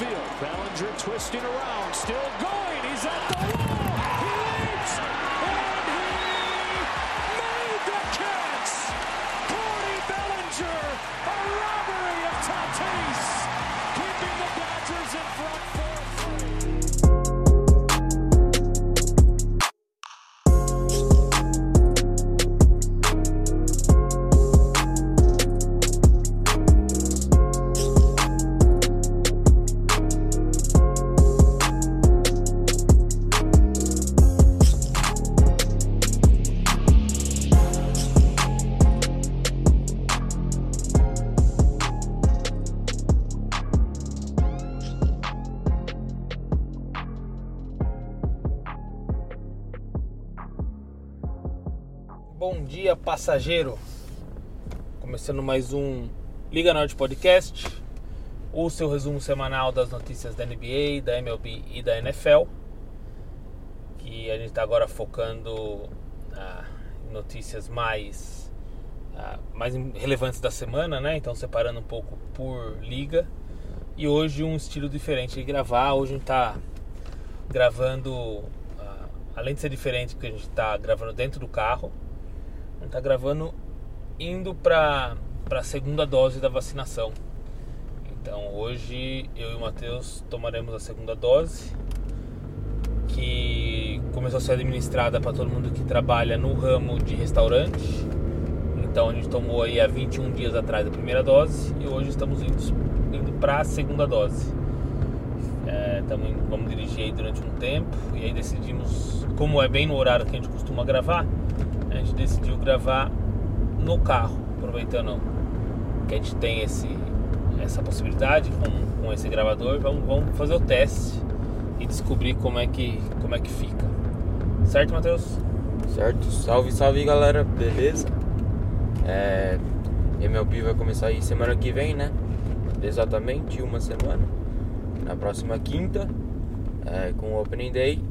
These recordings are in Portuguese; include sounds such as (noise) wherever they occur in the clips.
Gross's ball to deep center field. Bellinger twisting around, still going. He's at the wall. Passageiro. Começando mais um Liga Norte Podcast, o seu resumo semanal das notícias da NBA, da MLB e da NFL. Que a gente está agora focando ah, em notícias mais, ah, mais relevantes da semana, né? Então separando um pouco por liga. E hoje um estilo diferente de gravar. Hoje a gente está gravando, ah, além de ser diferente, que a gente está gravando dentro do carro. A gente tá gravando indo para a segunda dose da vacinação. Então hoje eu e o Matheus tomaremos a segunda dose, que começou a ser administrada para todo mundo que trabalha no ramo de restaurante. Então a gente tomou aí há 21 dias atrás a primeira dose e hoje estamos indo, indo para a segunda dose. É, tamo, vamos dirigir aí durante um tempo e aí decidimos, como é bem no horário que a gente costuma gravar, gente decidiu gravar no carro, aproveitando que a gente tem esse, essa possibilidade com, com esse gravador, vamos, vamos fazer o teste e descobrir como é que, como é que fica. Certo, Matheus? Certo? Salve, salve galera, beleza? É, MLB vai começar aí semana que vem, né? Exatamente uma semana. Na próxima quinta, é, com o Opening Day.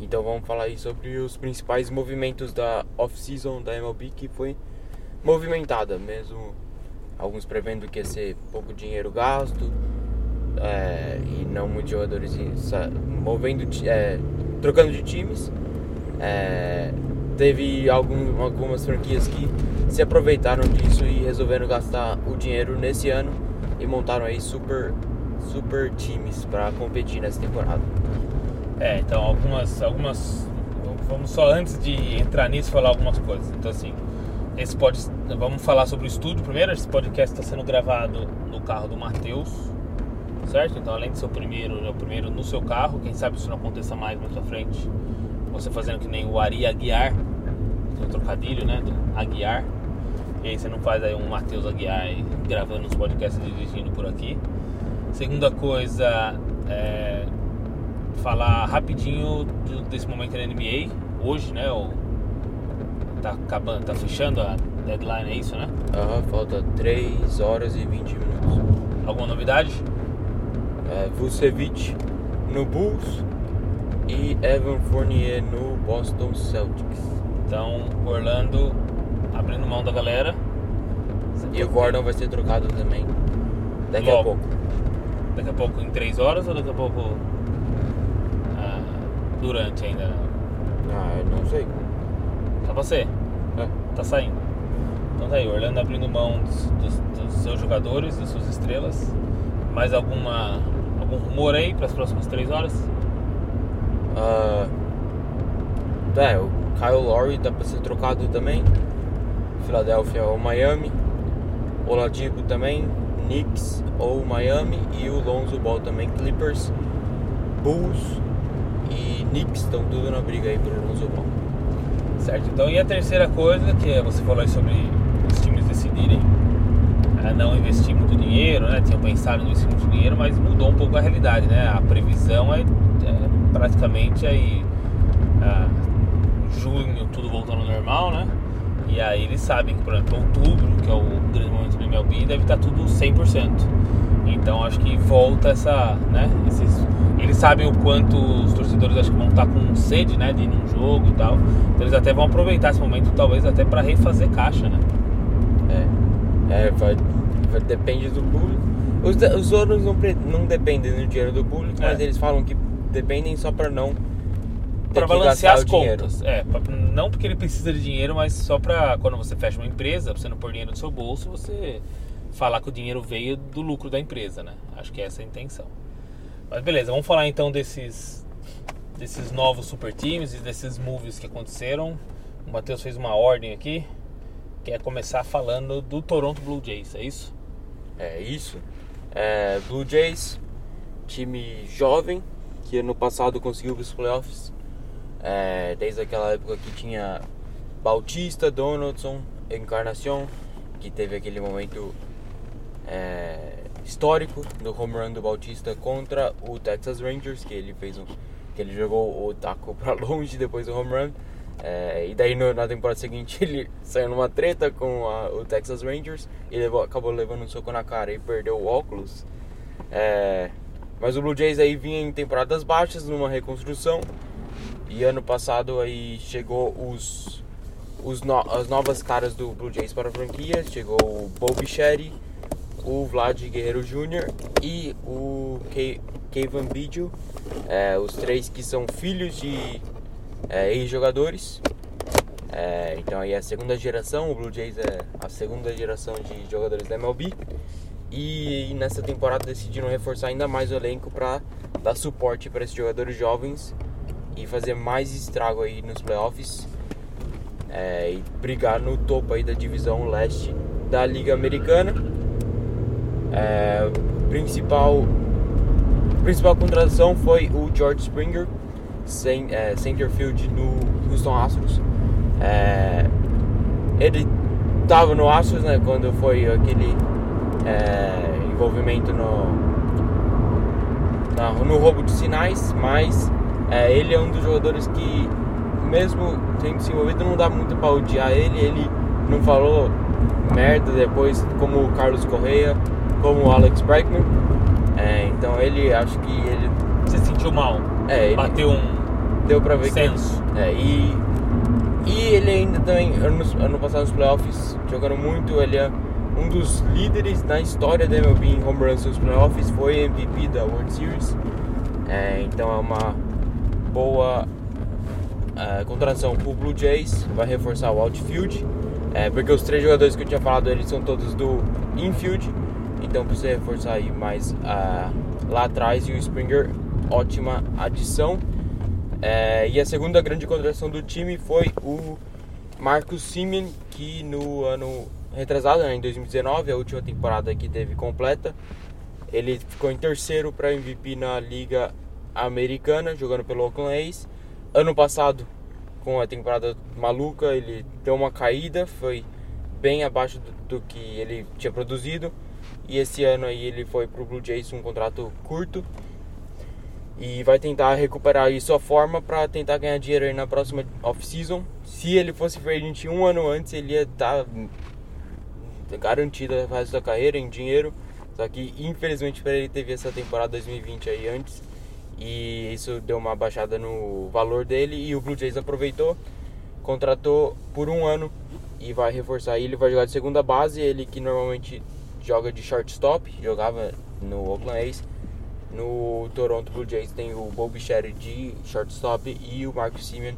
Então vamos falar aí sobre os principais movimentos da off-season da MLB que foi movimentada, mesmo alguns prevendo que ia ser pouco dinheiro gasto é, e não muitos jogadores movendo, é, trocando de times. É, teve algum, algumas franquias que se aproveitaram disso e resolveram gastar o dinheiro nesse ano e montaram aí super, super times para competir nessa temporada. É, então algumas, algumas. Vamos só antes de entrar nisso falar algumas coisas. Então assim, esse pode, vamos falar sobre o estúdio primeiro. Esse podcast está sendo gravado no carro do Matheus, certo? Então além de ser o primeiro, é o primeiro no seu carro. Quem sabe isso não aconteça mais mais pra frente. Você fazendo que nem o Ari Aguiar, tem um trocadilho, né? Do Aguiar. E aí você não faz aí um Matheus Aguiar gravando os podcasts dirigindo por aqui. Segunda coisa, é, falar rapidinho do- desse momento na NBA. Hoje, né? O, tá acabando, tá fechando a deadline, é isso, né? Aham, falta 3 horas e 20 minutos. Alguma novidade? É, Vucevic no Bulls e Evan Fournier no Boston Celtics. Então, Orlando abrindo mão da galera. E o Gordon vai ser trocado também daqui Logo. a pouco. Daqui a pouco em 3 horas ou daqui a pouco durante ainda? Ah, eu não sei. Tá você? É. Tá saindo. Então tá aí, Orlando abrindo mão dos, dos- dos seus jogadores, das suas estrelas. Mais alguma algum rumor aí para as próximas 3 horas? Ah, é, o Kyle Lowry dá pra ser trocado também. Philadelphia ou Miami. Oladipo também. Knicks ou Miami. E o Lonzo Ball também. Clippers, Bulls e Knicks estão tudo na briga aí pelo Lonzo Ball. Certo, então e a terceira coisa, que é você falou sobre os times decidirem a não investir muito dinheiro, né? Tinham pensado em investir muito dinheiro, mas mudou um pouco a realidade, né? A previsão é, é praticamente aí ah, junho tudo voltando ao normal, né? E aí eles sabem que, por exemplo, outubro, que é o grande momento do MLB, deve estar tudo 100%. Então acho que volta essa, né? Esses, eles sabem o quanto os torcedores acho que vão estar com sede, né? De ir num jogo e tal. Então eles até vão aproveitar esse momento, talvez até para refazer caixa, né? É, É, vai, vai- depende do público. Os, os donos não, não dependem do dinheiro do público, mas É. eles falam que dependem só pra não que balancear as dinheiro. contas. É, pra- não porque ele precisa de dinheiro, mas só pra quando você fecha uma empresa, pra você não pôr dinheiro no seu bolso, você falar que o dinheiro veio do lucro da empresa, né? Acho que essa é a intenção. Mas beleza, vamos falar então desses desses novos super times e desses moves que aconteceram. O Matheus fez uma ordem aqui, que é começar falando do Toronto Blue Jays, é isso? É isso. É, Blue Jays, time jovem, que ano passado conseguiu os playoffs. É, desde aquela época que tinha Bautista, Donaldson, Encarnacion, que teve aquele momento é, histórico do home run do Bautista contra o Texas Rangers, que ele fez um, que ele jogou o taco (laughs) para longe depois do home run. É, e daí no- na temporada seguinte (laughs) ele saiu numa treta com a- o Texas Rangers e levou- acabou levando um soco na cara e perdeu o óculos. É, mas o Blue Jays aí vinha em temporadas baixas, numa reconstrução. E ano passado aí chegou os, os no- as novas caras do Blue Jays para a franquia. Chegou o Bo Bichetti, o Vlad Guerreiro Jr. e o Ke- Kevin Biggio. É, os três que são filhos de é, ex-jogadores. É, então aí é a segunda geração, o Blue Jays é a segunda geração de jogadores da MLB. E nessa temporada decidiram reforçar ainda mais o elenco para dar suporte para esses jogadores jovens e fazer mais estrago aí nos playoffs é, e brigar no topo aí da divisão leste da Liga Americana. É, principal principal contratação foi o George Springer, sem, é, centerfield no Houston Astros. É, ele estava no Astros né, quando foi aquele envolvimento no, na- no roubo de sinais, mas ele é um dos jogadores que, mesmo tendo se envolvido, não dá muito pra odiar ele. Ele não falou merda depois, como o Carlos Correia, como o Alex Bregman. É, então ele, acho que ele, Você sentiu mal? é, Bateu um deu pra ver senso? que é, e, e ele ainda também, ano, ano passado nos playoffs, jogando muito, ele é um dos líderes na história da MLB em home runs nos playoffs, foi MVP da World Series. É, então é uma boa é, contratação pro Blue Jays, vai reforçar o outfield, é, porque os três jogadores que eu tinha falado, eles são todos do infield, então precisa reforçar aí mais ah, lá atrás e o Springer, ótima adição. É, e a segunda grande contratação do time foi o Marcus Simeon, que no ano retrasado, né, em 2019, a última temporada que teve completa, ele ficou em terceiro para MVP na Liga Americana, jogando pelo Oakland A's. Ano passado, com a temporada maluca, ele deu uma caída, foi bem abaixo do, do que ele tinha produzido. E esse ano aí ele foi pro Blue Jays um contrato curto e vai tentar recuperar aí sua forma para tentar ganhar dinheiro aí na próxima off-season. Se ele fosse agent um ano antes, ele ia estar garantido o resto da carreira em dinheiro. Só que infelizmente para ele teve essa temporada 2020 aí antes e isso deu uma baixada no valor dele e o Blue Jays aproveitou, contratou por um ano e vai reforçar ele, vai jogar de segunda base, ele que normalmente joga de shortstop, jogava no Oakland A's. No Toronto Blue Jays tem o Bob Bichetti de shortstop e o Marcus Simeon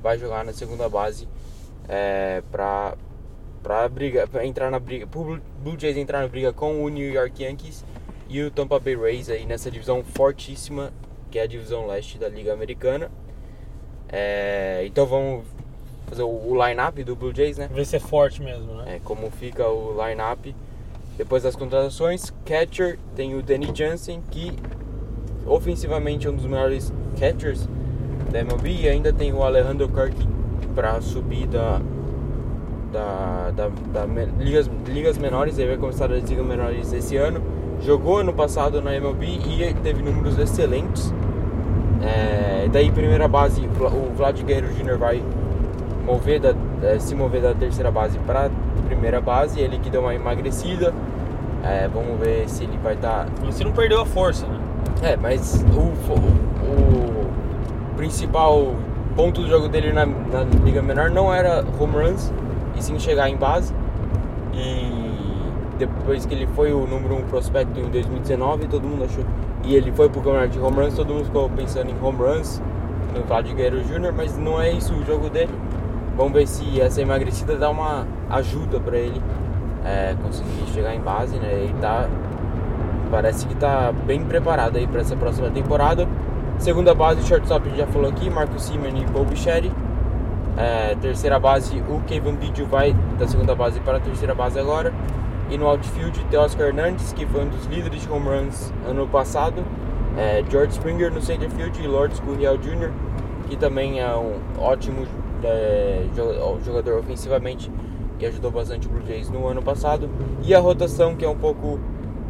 vai jogar na segunda base é, para para briga, pra entrar na briga, pro Blue Blue Jays entrar na briga com o New York Yankees e o Tampa Bay Rays aí nessa divisão fortíssima que é a divisão leste da Liga Americana. É, então vamos fazer o, o line-up do Blue Jays, né? Ver se é forte mesmo, né? É, como fica o line-up depois das contratações. Catcher tem o Danny Jansen, que ofensivamente é um dos melhores catchers da MLB. E ainda tem o Alejandro Kirk para subir da, da, da, da ligas, ligas menores. Ele vai começar as ligas menores esse ano. Jogou ano passado na MLB e teve números excelentes. É, daí, primeira base, o Vlad Guerreiro Jr. vai mover da, eh, se mover da terceira base para primeira base. Ele que deu uma emagrecida. É, vamos ver se ele vai estar. Você não perdeu a força, né? É, mas o, fo- o principal ponto do jogo dele na, na liga menor não era home runs e sim chegar em base. E depois que ele foi o número um prospecto em 2019, todo mundo achou. E ele foi pro campeonato de home runs, todo mundo ficou pensando em home runs no Claudio Guerreiro Jr., mas não é isso o jogo dele. Vamos ver se essa emagrecida dá uma ajuda para ele é, conseguir chegar em base, né? Ele tá. Parece que tá bem preparado aí para essa próxima temporada. Segunda base, shortstop a gente já falou aqui, Marcos Simeon e Paul Bicheri. É, terceira base, o Kevin Biggio vai da segunda base para a terceira base agora. E no outfield, Teoscar Hernandes, que foi um dos líderes de home runs ano passado. É, George Springer no center field e Lourdes Gurriel Jr., que também é um ótimo é, jogador ofensivamente e ajudou bastante o Blue Jays no ano passado. E a rotação, que é um pouco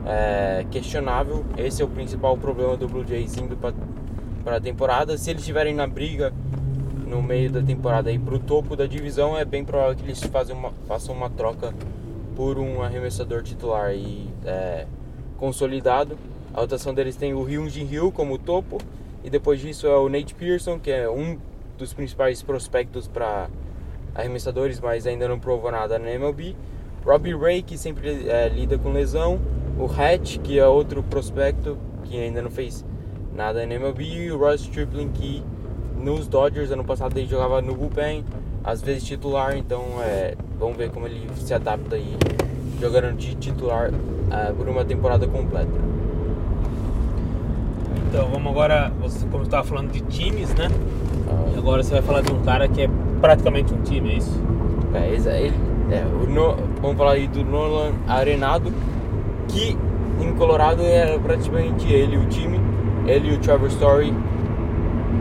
é, questionável. Esse é o principal problema do Blue Jays indo para a temporada. Se eles estiverem na briga no meio da temporada aí pro topo da divisão, é bem provável que eles uma, façam uma troca por um arremessador titular e é, consolidado. A rotação deles tem o Hyun Jin Ryu como topo e depois disso é o Nate Pearson, que é um dos principais prospectos para arremessadores, mas ainda não provou nada na MLB. Robbie Ray, que sempre é, lida com lesão. O Hatch, que é outro prospecto que ainda não fez nada na MLB. E o Ross Stripling, que nos Dodgers ano passado ele jogava no bullpen, às vezes titular, então é, vamos ver como ele se adapta aí jogando de titular uh, por uma temporada completa. Então vamos agora, você como estava falando de times, né? Ah. Agora você vai falar de um cara que é praticamente um time, é isso? É, ele, é, no, vamos falar aí do Nolan Arenado, que em Colorado era praticamente ele o time, ele e o Trevor Story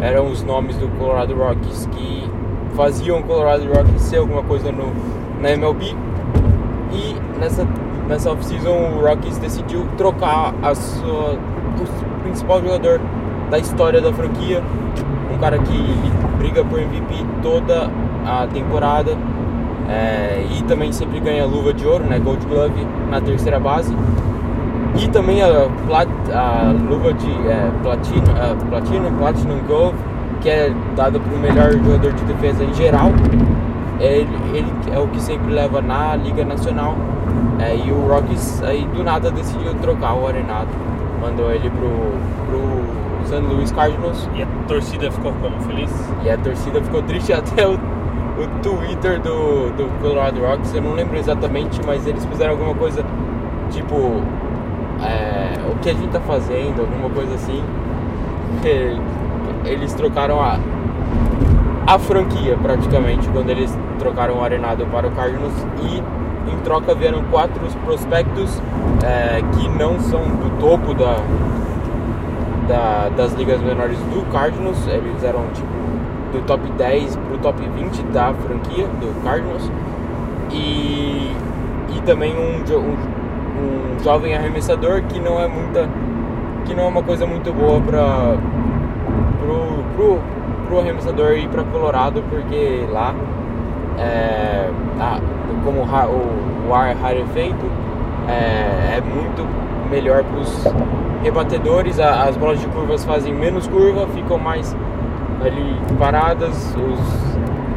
eram os nomes do Colorado Rockies que faziam o Colorado Rockies ser alguma coisa no, na MLB. E nessa, nessa off-season o Rockies decidiu trocar a sua, o principal jogador da história da franquia, um cara que briga por MVP toda a temporada é, e também sempre ganha luva de ouro, né, Gold Glove na terceira base e também a, plat, a luva de é, platino, é, platino, Platinum Gold, que é dada para o melhor jogador de defesa em geral. Ele, ele é o que sempre leva na Liga Nacional. É, e o Rockies aí do nada decidiu trocar o Arenado. Mandou ele pro, pro San Luis Cardinals. E a torcida ficou como? Feliz? E a torcida ficou triste (laughs) até o, o Twitter do, do Colorado Rockies. Eu não lembro exatamente, mas eles fizeram alguma coisa tipo é, o que a gente tá fazendo, alguma coisa assim. (laughs) Eles trocaram a, a franquia praticamente quando eles trocaram o Arenado para o Cardinals e em troca vieram quatro prospectos é, que não são do topo da, da, das ligas menores do Cardinals, eles eram tipo do top 10 para o top 20 da franquia do Cardinals. E, e também um, um um jovem arremessador que não é muita que não é uma coisa muito boa para pro, pro, pro arremessador ir para Colorado porque lá é, a, como o, o ar rarefeito é, é muito melhor para os rebatedores as bolas de curvas fazem menos curva ficam mais ali paradas. Os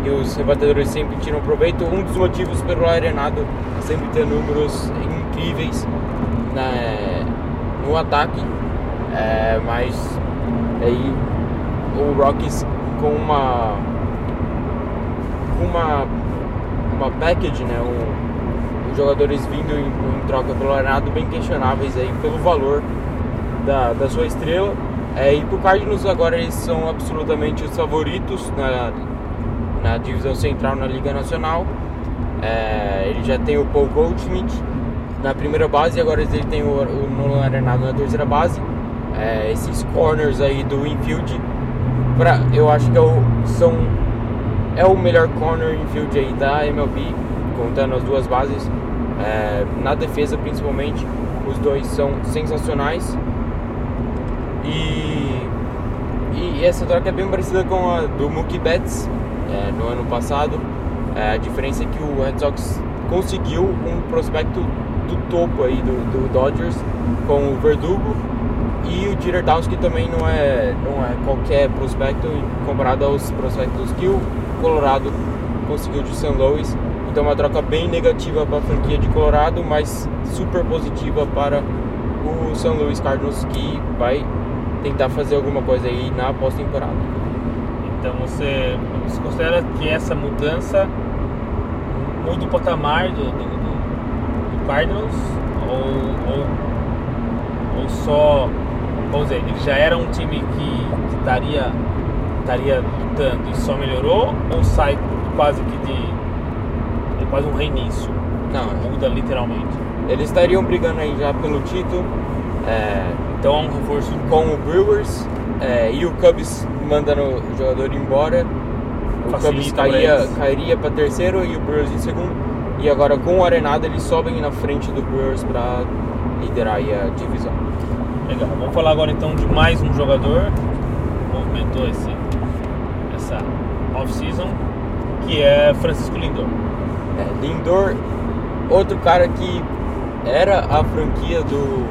e os rebatedores sempre tiram proveito. Um dos motivos pelo arenado sempre ter números incríveis né, no ataque, é, mas aí o Rockies com uma uma uma package, né, um, jogadores vindo em, em, troca pelo arenado bem questionáveis aí pelo valor da, da sua estrela. É, e pro Cardinals agora eles são absolutamente os favoritos na, na divisão central na Liga Nacional. É, ele já tem o Paul Goldschmidt na primeira base agora ele tem o, o Nolan Arenado na terceira base. É, esses corners aí do infield, pra, eu acho que é o, são, é o melhor corner infield aí da MLB, contando as duas bases. É, na defesa principalmente, os dois são sensacionais. E, e essa troca é bem parecida com a do Mookie Betts, é, no ano passado. É, a diferença é que o Red Sox conseguiu um prospecto do topo aí do, do Dodgers com o Verdugo e o Jeter Downs que também não é, não é qualquer prospecto comparado aos prospectos que o Colorado conseguiu de St. Louis. Então uma troca bem negativa para a franquia de Colorado, mas super positiva para o São Luís Cardinals que vai tentar fazer alguma coisa aí na pós-temporada. Então você, você considera que essa mudança muda o patamar do, do, do, Cardinals ou, ou, ou só, vamos dizer, ele já era um time que estaria estaria lutando e só melhorou ou sai quase que de é quase um reinício? Não, Muda literalmente. eles estariam brigando aí já pelo título. é, Então é um reforço com o Brewers é, e o Cubs mandando o jogador embora. O Cubs Facilita caía, eles. cairia para terceiro e o Brewers em segundo. E agora com o Arenado eles sobem na frente do Brewers para liderar a divisão. Legal. Vamos falar agora então de mais um jogador que movimentou esse, off-season, que é Francisco Lindor. É, Lindor, outro cara que era a franquia do,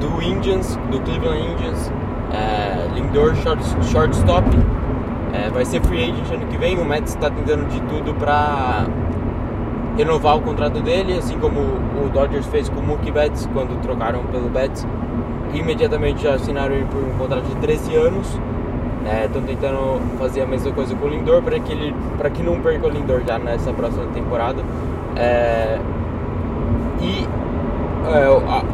do Indians, do Cleveland Indians. É, Lindor, short, shortstop. É, vai ser free agent ano que vem. O Mets está tentando de tudo para renovar o contrato dele, assim como o Dodgers fez com o Mookie Betts quando trocaram pelo Betts. Imediatamente já assinaram ele por um contrato de 13 anos. Estão tentando fazer a mesma coisa com o Lindor para que ele que não perca o Lindor já nessa próxima temporada. É, e é, o- a-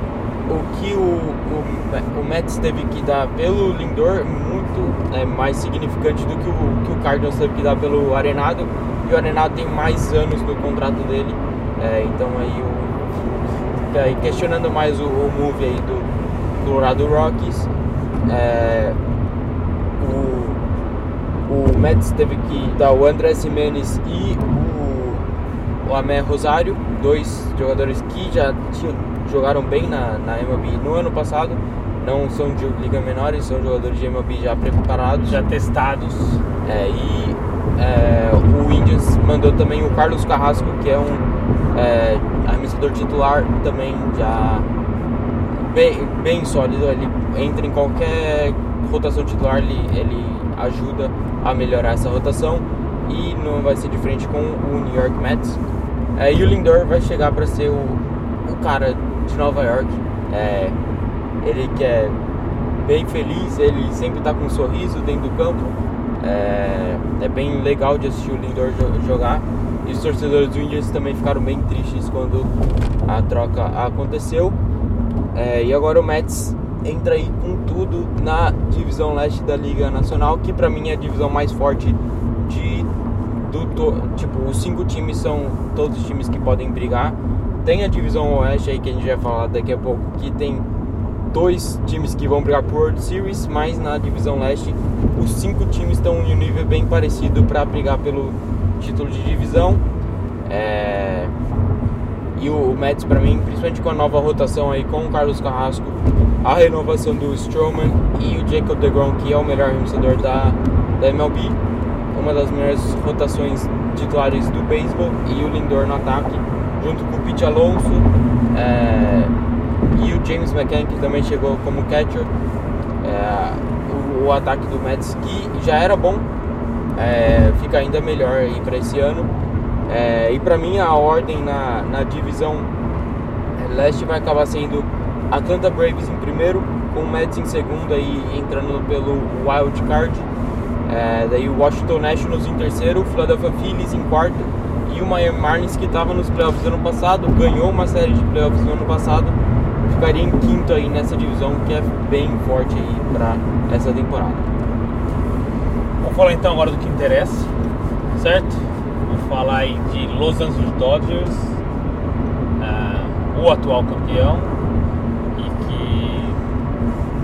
o que o, o, o Mets teve que dar pelo Lindor muito é, mais significante do que o que o Cardinals teve que dar pelo Arenado. E o Arenado tem mais anos no contrato dele. É, então aí o aí questionando mais o, o move aí do Colorado Rockies. É, o, o Mets teve que dar o André Jimenez e o, o Amé Rosário, dois jogadores que já tinham, jogaram bem na, na MLB no ano passado. Não são de liga menores, são jogadores de MLB já preparados. Já testados. É, e é, o Indians mandou também o Carlos Carrasco, que é um é, arremessador titular também já bem, bem sólido. Ele entra em qualquer rotação titular, ele, ele ajuda a melhorar essa rotação e não vai ser diferente com o New York Mets. É, e o Lindor vai chegar para ser o, o cara de Nova York. É, ele que é bem feliz, ele sempre tá com um sorriso dentro do campo. É, é bem legal de assistir o Lindor jo- jogar. E os torcedores do Indians também ficaram bem tristes quando a troca aconteceu. É, e agora o Mets entra aí com tudo na divisão leste da Liga Nacional, que pra mim é a divisão mais forte de do to- tipo os cinco times são todos os times que podem brigar. Tem a divisão oeste aí que a gente vai falar daqui a pouco, que tem dois times que vão brigar por World Series, mas na divisão leste os cinco times estão em um nível bem parecido para brigar pelo título de divisão. É, E o Mets para mim, principalmente com a nova rotação aí com o Carlos Carrasco, a renovação do Stroman e o Jacob DeGrom, que é o melhor arremessador da, da MLB, uma das melhores rotações titulares do beisebol e o Lindor no ataque, junto com o Pete Alonso é, e o James McCann, que também chegou como catcher. É, o, o ataque do Mets, que já era bom, é, fica ainda melhor aí para esse ano. É, e para mim a ordem na, na divisão leste vai acabar sendo Atlanta Braves em primeiro, com o Mets em segundo aí entrando pelo Wild Card. É, daí o Washington Nationals em terceiro, o Philadelphia Phillies em quarto e o Miami Marlins que estava nos playoffs ano passado, ganhou uma série de playoffs no ano passado, ficaria em quinto aí nessa divisão que é bem forte aí para essa temporada. Vamos falar então agora do que interessa, certo? Vamos falar aí de Los Angeles Dodgers, ah, o atual campeão, e que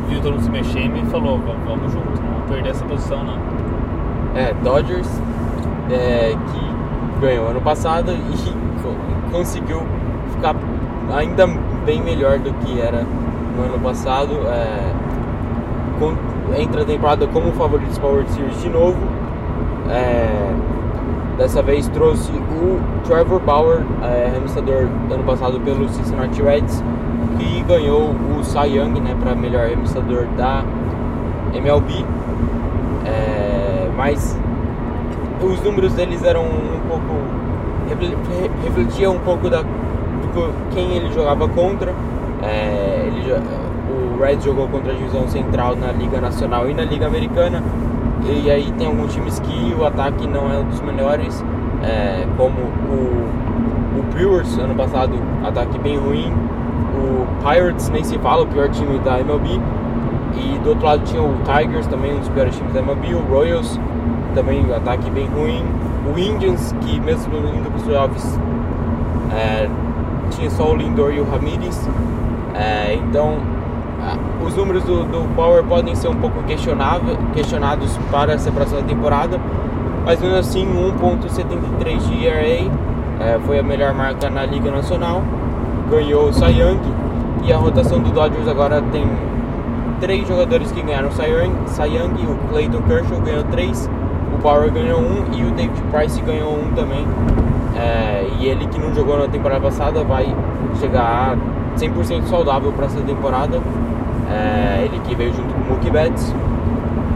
viu todo mundo se mexendo e falou, "Vamos- junto, não vamos perder essa posição não. É, Dodgers, é, que ganhou ano passado e co- (laughs) conseguiu ficar ainda bem melhor do que era no ano passado. É, com- entra a temporada como favorito para World Series de novo. É, dessa vez trouxe o Trevor Bauer, é, arremessador do ano passado pelo Cincinnati Reds, que ganhou o Cy Young né, para melhor arremessador da MLB. É, mas os números deles eram um pouco refletia um pouco da quem ele jogava contra. É, ele, o Red jogou contra a divisão central na Liga Nacional e na Liga Americana. E aí tem alguns times que o ataque não é um dos melhores, é, como o, o Brewers ano passado, ataque bem ruim. O Pirates nem se fala, o pior time da MLB. E do outro lado tinha o Tigers, também um dos piores times da MLB. O Royals, também ataque bem ruim. O Indians, que mesmo indo para os playoffs, é, tinha só o Lindor e o Ramirez. É, então, os números do, do, Power podem ser um pouco questionados para essa próxima temporada, mas mesmo assim, 1,73 de ERA é, foi a melhor marca na Liga Nacional. Ganhou o Cy Young e a rotação do Dodgers agora tem três jogadores que ganharam o Cy Young, o Clayton Kershaw ganhou três, o Power ganhou um e o David Price ganhou um também. É, e ele que não jogou na temporada passada vai chegar 100% saudável para essa temporada. É, ele que veio junto com o Mookie Betts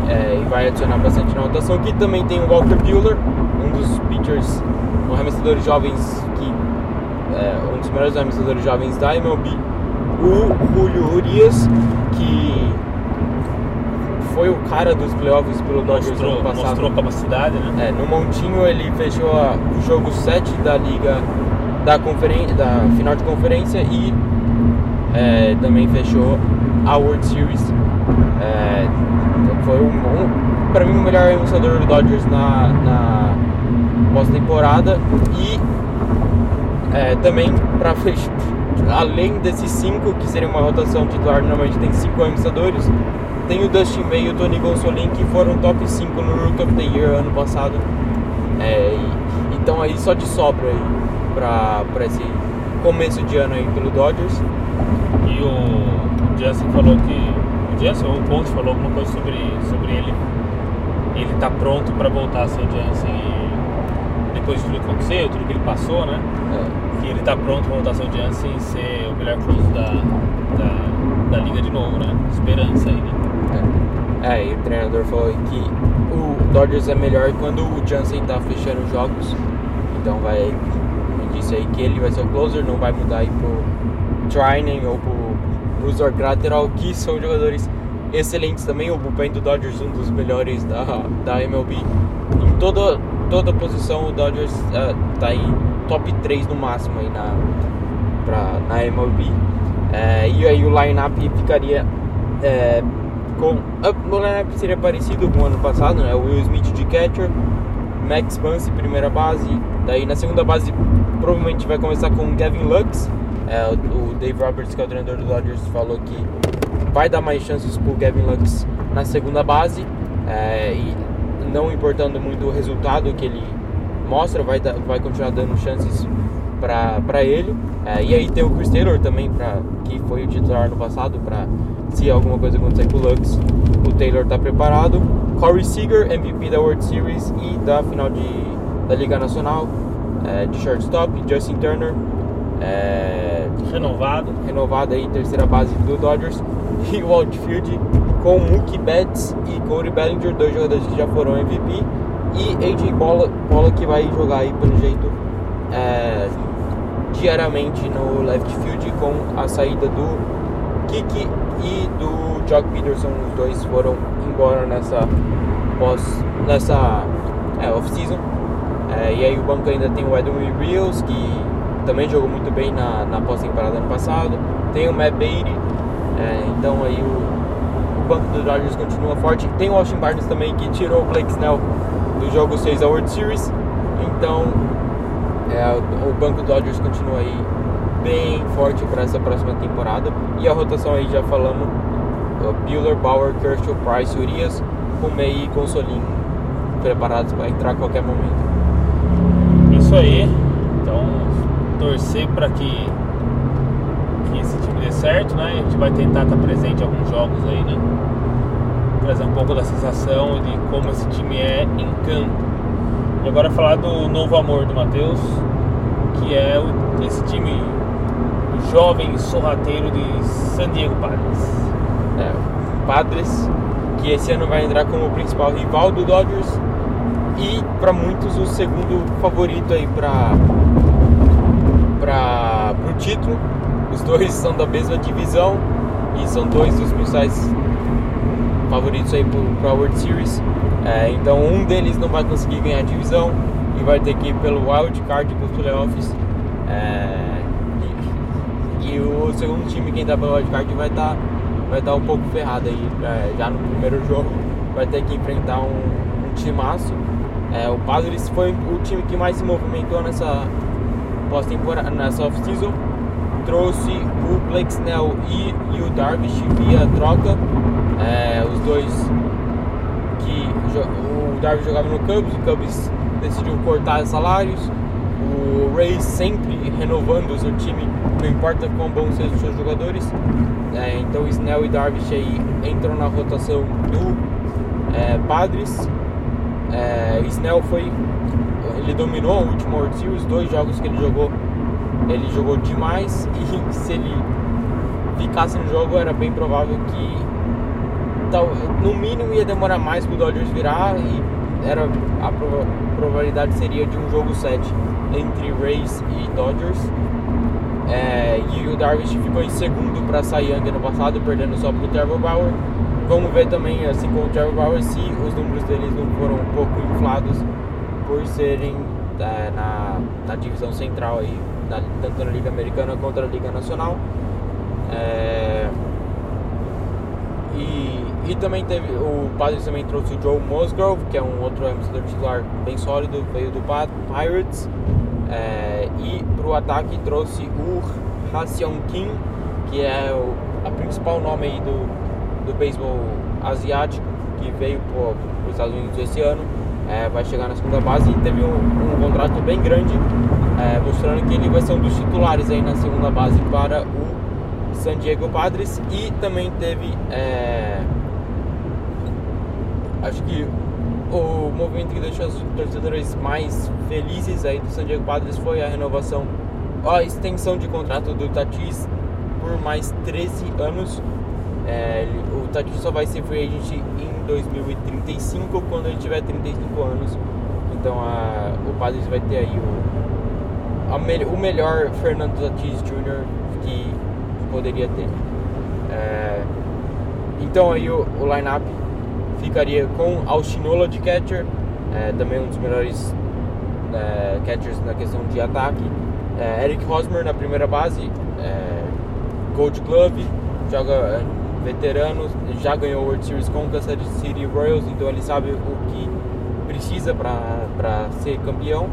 é, e vai adicionar bastante na rotação. Aqui também tem o Walker Buehler, um dos pitchers, um arremessadores jovens que é, um dos melhores arremessadores jovens da MLB. O Julio Urias, que foi o cara dos playoffs pelo Dodgers mostrou, ano passado. Mostrou capacidade, né? É, no Montinho ele fechou a, o jogo 7 da liga da, conferência, da final de conferência e é, também fechou a World Series. É, foi um, um para mim o melhor arremessador do Dodgers na, na pós-temporada e é, também para fechar (laughs) além desses cinco que seria uma rotação titular normalmente tem cinco arremessadores tem o Dustin May e o Tony Gonsolin que foram top 5 no Rook of the Year ano passado. É, então aí só de sobra aí pra esse começo de ano aí pelo Dodgers. E o Jansen falou que. O ou o Ponte falou alguma coisa sobre, sobre ele. Ele tá pronto para voltar a ser o Jansen depois de tudo que aconteceu, tudo que ele passou, né? É. Que ele tá pronto para voltar a ser o Jansen e ser o melhor close da, da, da liga de novo, né? Esperança aí, né? É, e o treinador falou que o Dodgers é melhor quando o Jansen tá fechando os jogos. Então vai. Ele disse aí que ele vai ser o closer, não vai mudar aí pro Trining ou pro, pro Zorgrateral, que são jogadores excelentes também. O bullpen do Dodgers, um dos melhores da, da MLB. Em toda, toda posição o Dodgers uh, tá aí top 3 no máximo aí na, pra, na MLB. É, e aí o line-up ficaria. É, com o lineup seria parecido com o ano passado, né? Will Smith de catcher, Max Muncy primeira base, daí na segunda base provavelmente vai começar com Gavin Lux. É, o Dave Roberts, que é o treinador do Dodgers, falou que vai dar mais chances pro Gavin Lux na segunda base é, e não importando muito o resultado que ele mostra, vai, vai continuar dando chances para ele. É, e aí tem o Chris Taylor também, pra, que foi o titular no passado, para se alguma coisa acontecer com o Lux, o Taylor está preparado. Corey Seager, MVP da World Series e da final de, da Liga Nacional, é, de shortstop. Justin Turner, é, renovado. Renovado aí, terceira base do Dodgers. (laughs) E o outfield com Mookie Betts e Corey Bellinger, dois jogadores que já foram MVP. E AJ Bola, que vai jogar aí pelo jeito é, diariamente no left field com a saída do Kiki e do Jock Peterson, os dois foram embora nessa pós nessa é, off-season. É, e aí o banco ainda tem o Edwin Reels, que também jogou muito bem na, na pós-temporada ano passado. Tem o Matt Beatty, é, então aí o, o banco dos Dodgers continua forte. Tem o Austin Barnes também, que tirou o Blake Snell do jogo 6 da World Series. Então é, o, banco dos Dodgers continua aí bem forte para essa próxima temporada. E a rotação aí já falamos: Bueller, Bauer, Kershaw, Price, Urias, Kumei e Consolim preparados para entrar a qualquer momento. Isso aí. Torcer para que, que esse time dê certo, né? A gente vai tentar estar presente em alguns jogos aí, né? Trazer um pouco da sensação de como esse time é em campo. E agora falar do novo amor do Matheus, que é esse time jovem sorrateiro de San Diego Padres. É, Padres, que esse ano vai entrar como o principal rival do Dodgers. e para muitos o segundo favorito aí para para o título. Os dois são da mesma divisão e são dois dos principais favoritos aí para a World Series. É, então um deles não vai conseguir ganhar a divisão e vai ter que ir pelo wild card para os playoffs. É, e, e, o segundo time quem está pelo wild card vai estar tá, vai tá um pouco ferrado aí é, já no primeiro jogo. Vai ter que enfrentar um, um timaço. É, o Padres foi o time que mais se movimentou nessa pós-temporada, nessa off-season. Trouxe o Blake Snell e, e o Darvish via troca. É, os dois que o Darvish jogava no Cubs, o Cubs decidiu cortar salários. O Rays sempre renovando o seu time, não importa quão bons sejam os seus jogadores. É, então Snell e Darvish aí entram na rotação do é, Padres. É, Snell foi. Ele dominou o último World Series, dois jogos que ele jogou, ele jogou demais (laughs) e se ele ficasse no jogo era bem provável que no mínimo ia demorar mais para o Dodgers virar e era a probabilidade seria de um jogo 7 entre Rays e Dodgers. É, e o Darvish ficou em segundo para Cy ano passado, perdendo só para Trevor Bauer. Vamos ver também, assim como o Trevor Bauer, se os números deles não foram um pouco inflados por serem é, na, na divisão central aí, na, tanto na Liga Americana quanto na Liga Nacional. É, e, e também teve, o Padres também trouxe o Joe Musgrove, que é um outro arremessador titular bem sólido, veio do Pirates. É, e para o ataque trouxe o Haseon Kim, que é o a principal nome aí do, do beisebol asiático que veio para os Estados Unidos esse ano. É, vai chegar na segunda base e teve um, um contrato bem grande, é, mostrando que ele vai ser um dos titulares aí na segunda base para o San Diego Padres. E também teve, é, acho que o movimento que deixou os torcedores mais felizes aí do San Diego Padres foi a renovação, a extensão de contrato do Tatis por mais 13 anos. É, o Tatis só vai ser free agent em 2035 quando ele tiver 35 anos. Então a, o Padres vai ter aí o, a, o melhor Fernando Tatis Jr. que poderia ter. É, então aí o, o line-up ficaria com Alstinola de catcher, é, também um dos melhores é, catchers na questão de ataque. É, Eric Hosmer na primeira base, é, Gold Glove, joga veterano, já ganhou World Series com Kansas City Royals, então ele sabe o que precisa para ser campeão.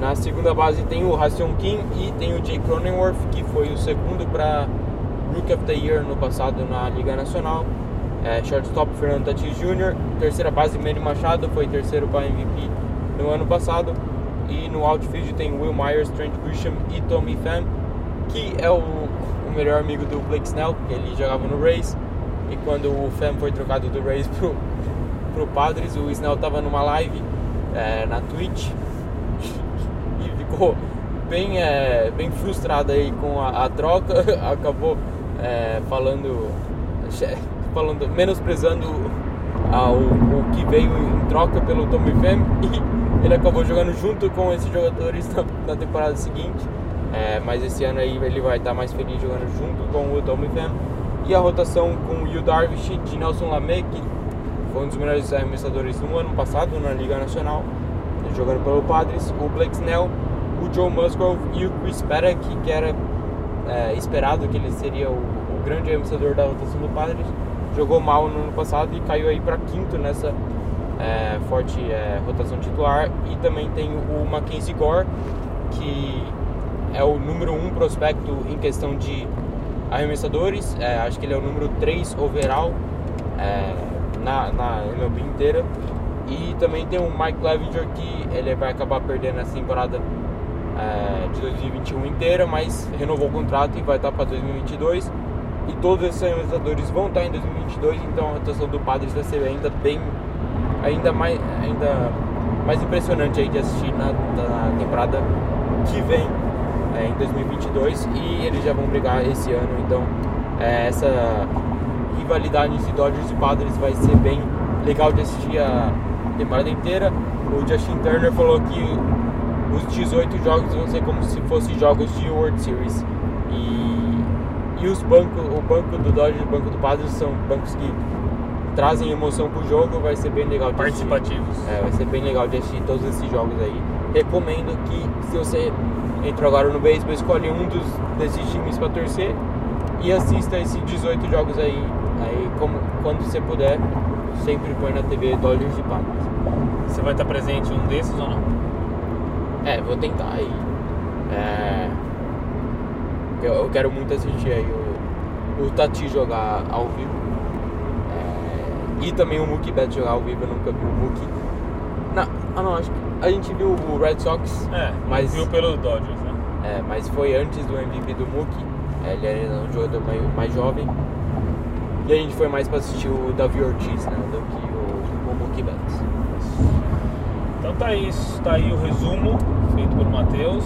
Na segunda base tem o Hassion Kim e tem o Jay Cronenworth, que foi o segundo para Rookie of the Year no passado na Liga Nacional. É, shortstop Fernando Tatis Jr., terceira base Manny Machado, foi terceiro para MVP no ano passado. E no outfield tem Will Myers, Trent Grisham e Tommy Pham, que é o melhor amigo do Blake Snell, que ele jogava no Rays. E quando o Fam foi trocado do Rays (laughs) pro, pro Padres, o Snell tava numa live é, na Twitch e ficou bem, é, bem frustrado aí com a, a troca. (laughs) Acabou é, falando, falando, menosprezando ao, o que veio em troca pelo Tommy Pham (laughs) e ele acabou jogando junto com esses jogadores na, na temporada seguinte. É, mas esse ano aí ele vai estar mais feliz jogando junto com o Pham. E a rotação com o Yu Darvish de Nelson Lamé, que foi um dos melhores arremessadores do ano passado na Liga Nacional, jogando pelo Padres, o Blake Snell, o Joe Musgrove e o Chris Paddock, que era é, esperado que ele seria o, o, grande arremessador da rotação do Padres, jogou mal no ano passado e caiu aí para quinto nessa é, forte é, rotação titular. E também tem o Mackenzie Gore, que é o número um prospecto em questão de arremessadores. É, acho que ele é o número 3 overall é, na, na MLB inteira. E também tem o Mike Clevinger que ele vai acabar perdendo essa temporada é, de 2021 inteira, mas renovou o contrato e vai estar para 2022. E todos esses arremessadores vão estar em 2022, então a rotação do Padres vai ser ainda bem, ainda mais, ainda mais impressionante aí de assistir na, na temporada que vem é, em 2022 e eles já vão brigar esse ano. Então, é, essa rivalidade entre Dodgers e Padres vai ser bem legal de assistir a, temporada inteira. O Justin Turner falou que os 18 jogos vão ser como se fossem jogos de World Series. E, e os bancos, o banco do Dodgers e o banco do Padres são bancos que trazem emoção pro jogo, vai ser bem legal de assistir. Participativos. É, vai ser bem legal de assistir todos esses jogos aí. Recomendo que se você entrou agora no beisebol, escolhe um dos, desses times para torcer e assista esses 18 jogos aí. Aí como, quando você puder, sempre põe na TV Dodgers e Padres. Você vai estar presente em um desses ou não? É, vou tentar aí. É, eu, eu quero muito assistir aí o, o Tati jogar ao vivo. É, e também o Mookie Betts jogar ao vivo, eu nunca vi o Mookie. Não, ah não, acho que a gente viu o Red Sox, É, Mas- viu pelo Dodgers, né? é, mas foi antes do MVP do Mookie. Ele era um jogador mais, mais jovem. E a gente foi mais pra assistir o Davi Ortiz, né? Do que o, o Mookie Betts. Então tá isso, tá aí o resumo feito pelo Matheus.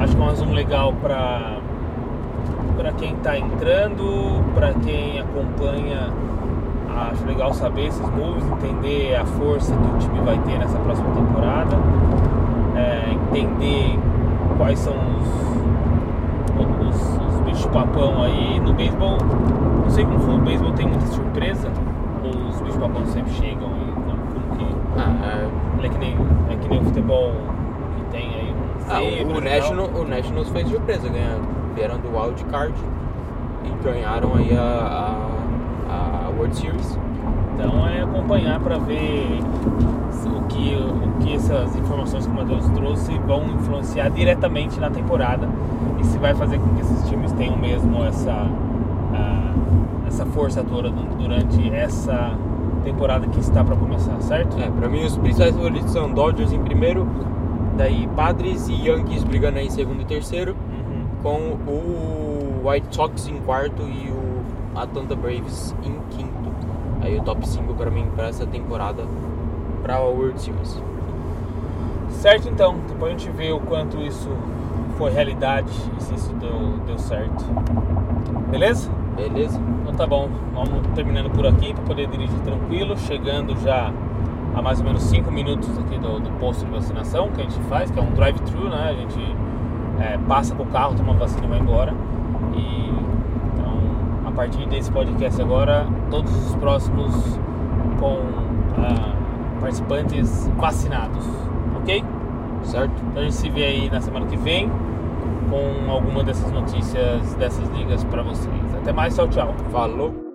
Acho que é um resumo legal para para quem tá entrando, para quem acompanha. Acho legal saber esses moves, entender a força que o time vai ter nessa próxima temporada, é, entender quais são os, os, os bichos papão aí no beisebol. Não sei como no beisebol tem muita surpresa, ou os bichos papão sempre chegam e não, como que Ah, ele é que nem, é que nem o futebol que tem aí Ah, o, e National, o Nationals fez surpresa, ganharam, vieram do Wild Card e ganharam aí a, a World Series. Então é acompanhar para ver o que, o que essas informações que o Matheus trouxe vão influenciar diretamente na temporada e se vai fazer com que esses times tenham mesmo essa, ah, essa força toda du- durante essa temporada que está para começar, certo? É, pra mim os principais favoritos são Dodgers em primeiro, daí Padres e Yankees brigando aí em segundo e terceiro, Uhum. com o White Sox em quarto e o Atlanta Braves em quinto. Aí o top 5 pra mim pra essa temporada pra World Series. Certo então, depois a gente vê o quanto isso foi realidade e se isso deu, deu certo. Beleza? Beleza? Então tá bom, vamos terminando por aqui para poder dirigir tranquilo, chegando já a mais ou menos 5 minutos aqui do, do posto de vacinação que a gente faz, que é um drive-thru, né? A gente é, passa com o carro, toma a vacina e vai embora. A partir desse podcast agora, todos os próximos com ah, participantes vacinados, ok? Certo? Então a gente se vê aí na semana que vem com alguma dessas notícias dessas ligas para vocês. Até mais, tchau, tchau. Falou!